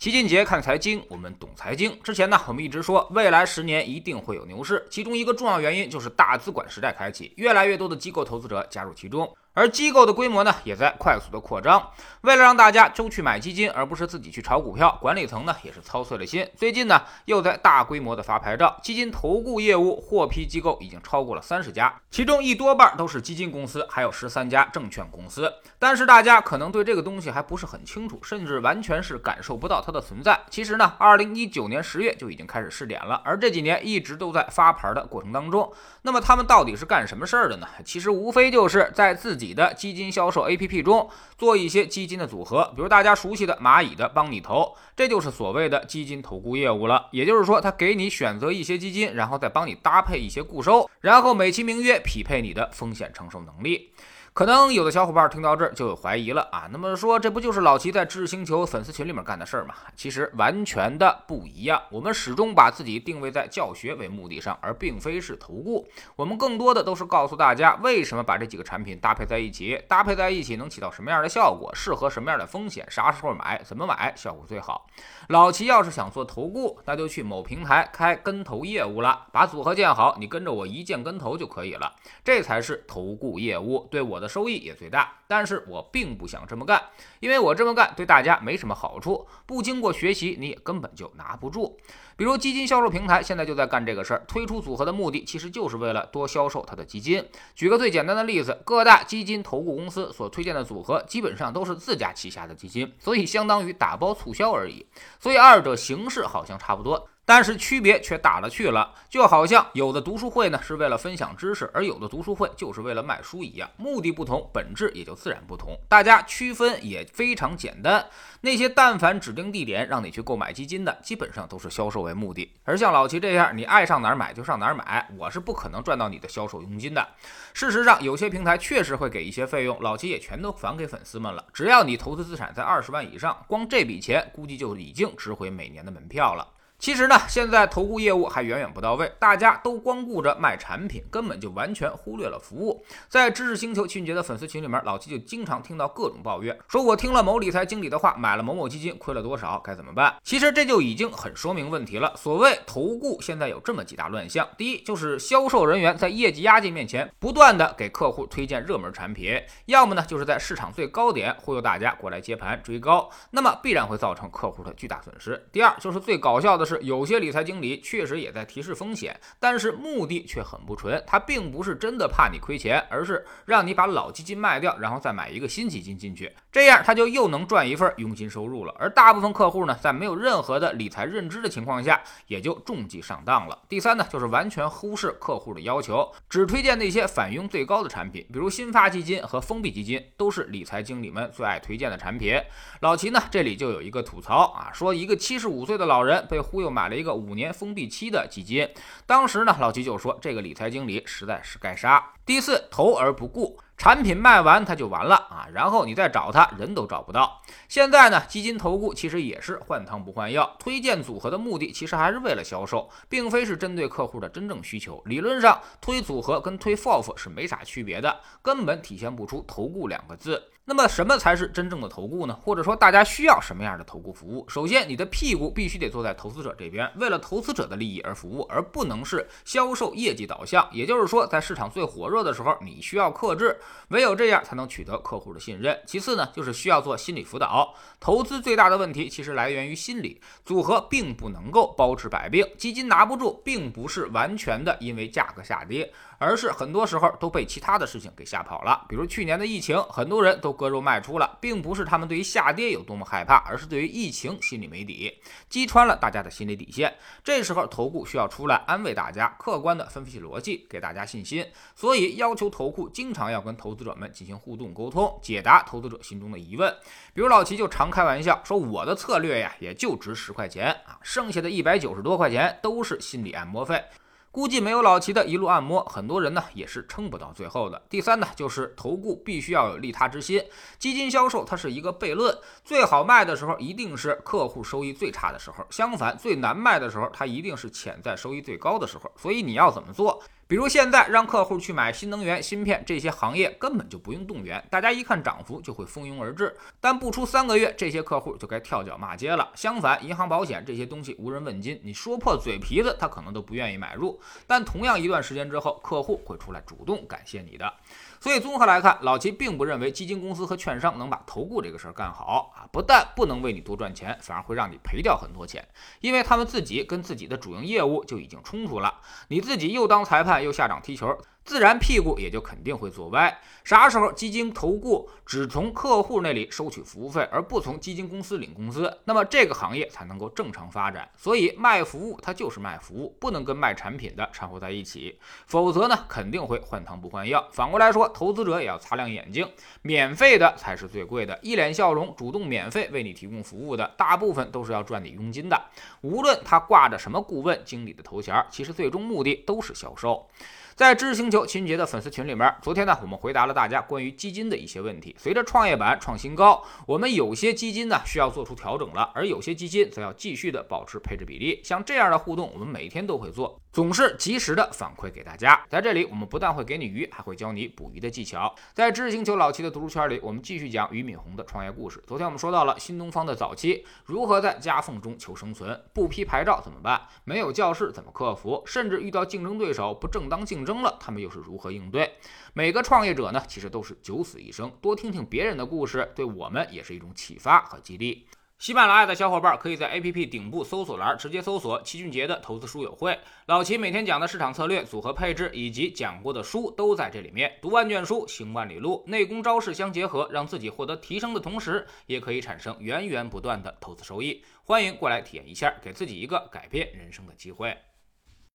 齐俊杰看财经，我们懂财经。之前呢，我们一直说未来十年一定会有牛市，其中一个重要原因就是大资管时代开启，越来越多的机构投资者加入其中。而机构的规模呢，也在快速的扩张。为了让大家都去买基金，而不是自己去炒股票，管理层呢也是操碎了心。最近呢，又在大规模的发牌照，基金投顾业务获批机构已经超过了三十家，其中一多半都是基金公司，还有十三家证券公司。但是大家可能对这个东西还不是很清楚，甚至完全是感受不到它的存在。其实呢，二零一九年十月就已经开始试点了，而这几年一直都在发牌的过程当中。那么他们到底是干什么事儿的呢？其实无非就是在自己己的基金销售 APP 中做一些基金的组合，比如大家熟悉的蚂蚁的帮你投，这就是所谓的基金投顾业务了。也就是说，他给你选择一些基金，然后再帮你搭配一些固收，然后美其名曰匹配你的风险承受能力。可能有的小伙伴听到这儿就有怀疑了啊，那么说这不就是老齐在知识星球粉丝群里面干的事儿吗？其实完全的不一样。我们始终把自己定位在教学为目的上，而并非是投顾。我们更多的都是告诉大家为什么把这几个产品搭配在一起，搭配在一起能起到什么样的效果，适合什么样的风险，啥时候买，怎么买效果最好。老齐要是想做投顾，那就去某平台开跟投业务了，把组合建好，你跟着我一键跟投就可以了，这才是投顾业务，对我的收益也最大。但是我并不想这么干，因为我这么干对大家没什么好处，不经过学习你也根本就拿不住。比如基金销售平台现在就在干这个事儿，推出组合的目的其实就是为了多销售它的基金。举个最简单的例子，各大基金投顾公司所推荐的组合基本上都是自家旗下的基金，所以相当于打包促销而已。所以二者形式好像差不多，但是区别却大了去了。就好像有的读书会呢是为了分享知识，而有的读书会就是为了卖书一样，目的不同，本质也就自然不同。大家区分也非常简单。那些但凡指定地点让你去购买基金的，基本上都是销售为目的。而像老齐这样，你爱上哪儿买就上哪儿买，我是不可能赚到你的销售佣金的。事实上，有些平台确实会给一些费用，老齐也全都返给粉丝们了。只要你投资资产在二十万以上，光这笔钱估计就已经值回每年的门票了。其实呢，现在投顾业务还远远不到位，大家都光顾着卖产品，根本就完全忽略了服务。在知识星球秦杰的粉丝群里面，老七就经常听到各种抱怨，说我听了某理财经理的话，买了某某基金，亏了多少，该怎么办？其实这就已经很说明问题了。所谓投顾，现在有这么几大乱象：第一，就是销售人员在业绩压力面前，不断的给客户推荐热门产品，要么呢就是在市场最高点忽悠大家过来接盘追高，那么必然会造成客户的巨大损失。第二，就是最搞笑的。是是有些理财经理确实也在提示风险，但是目的却很不纯。他并不是真的怕你亏钱，而是让你把老基金卖掉，然后再买一个新基金进去，这样他就又能赚一份佣金收入了。而大部分客户呢，在没有任何的理财认知的情况下，也就中计上当了。第三呢，就是完全忽视客户的要求，只推荐那些返佣最高的产品，比如新发基金和封闭基金，都是理财经理们最爱推荐的产品。老齐呢，这里就有一个吐槽啊，说一个七十五岁的老人被忽。又买了一个五年封闭期的基金，当时呢，老齐就说这个理财经理实在是该杀。第四，投而不顾。产品卖完它就完了啊，然后你再找他人都找不到。现在呢，基金投顾其实也是换汤不换药，推荐组合的目的其实还是为了销售，并非是针对客户的真正需求。理论上推组合跟推 FOF 是没啥区别的，根本体现不出投顾两个字。那么什么才是真正的投顾呢？或者说大家需要什么样的投顾服务？首先，你的屁股必须得坐在投资者这边，为了投资者的利益而服务，而不能是销售业绩导向。也就是说，在市场最火热的时候，你需要克制。唯有这样才能取得客户的信任。其次呢，就是需要做心理辅导。投资最大的问题其实来源于心理，组合并不能够包治百病，基金拿不住，并不是完全的因为价格下跌，而是很多时候都被其他的事情给吓跑了。比如去年的疫情，很多人都割肉卖出了，并不是他们对于下跌有多么害怕，而是对于疫情心里没底，击穿了大家的心理底线。这时候投顾需要出来安慰大家，客观的分析逻辑，给大家信心。所以要求投顾经常要跟投资者们进行互动沟通，解答投资者心中的疑问。比如老齐就常开玩笑说：“我的策略呀，也就值十块钱啊，剩下的一百九十多块钱都是心理按摩费。”估计没有老齐的一路按摩，很多人呢也是撑不到最后的。第三呢，就是投顾必须要有利他之心。基金销售它是一个悖论，最好卖的时候一定是客户收益最差的时候，相反最难卖的时候，它一定是潜在收益最高的时候。所以你要怎么做？比如现在让客户去买新能源芯片，这些行业根本就不用动员，大家一看涨幅就会蜂拥而至。但不出三个月，这些客户就该跳脚骂街了。相反，银行保险这些东西无人问津，你说破嘴皮子，他可能都不愿意买入。但同样一段时间之后，客户会出来主动感谢你的。所以综合来看，老齐并不认为基金公司和券商能把投顾这个事儿干好啊！不但不能为你多赚钱，反而会让你赔掉很多钱，因为他们自己跟自己的主营业务就已经冲突了。你自己又当裁判又下场踢球。自然屁股也就肯定会坐歪。啥时候基金投顾只从客户那里收取服务费，而不从基金公司领工资，那么这个行业才能够正常发展。所以卖服务它就是卖服务，不能跟卖产品的掺和在一起，否则呢肯定会换汤不换药。反过来说，投资者也要擦亮眼睛，免费的才是最贵的。一脸笑容主动免费为你提供服务的，大部分都是要赚你佣金的。无论他挂着什么顾问、经理的头衔，其实最终目的都是销售。在知识星球秦杰的粉丝群里面，昨天呢，我们回答了大家关于基金的一些问题。随着创业板创新高，我们有些基金呢需要做出调整了，而有些基金则要继续的保持配置比例。像这样的互动，我们每天都会做，总是及时的反馈给大家。在这里，我们不但会给你鱼，还会教你捕鱼的技巧。在知识星球老七的读书圈里，我们继续讲俞敏洪的创业故事。昨天我们说到了新东方的早期如何在夹缝中求生存，不批牌照怎么办？没有教室怎么克服？甚至遇到竞争对手不正当竞争。争了，他们又是如何应对？每个创业者呢，其实都是九死一生。多听听别人的故事，对我们也是一种启发和激励。喜马拉雅的小伙伴可以在 APP 顶部搜索栏直接搜索“齐俊杰的投资书友会”，老齐每天讲的市场策略、组合配置以及讲过的书都在这里面。读万卷书，行万里路，内功招式相结合，让自己获得提升的同时，也可以产生源源不断的投资收益。欢迎过来体验一下，给自己一个改变人生的机会。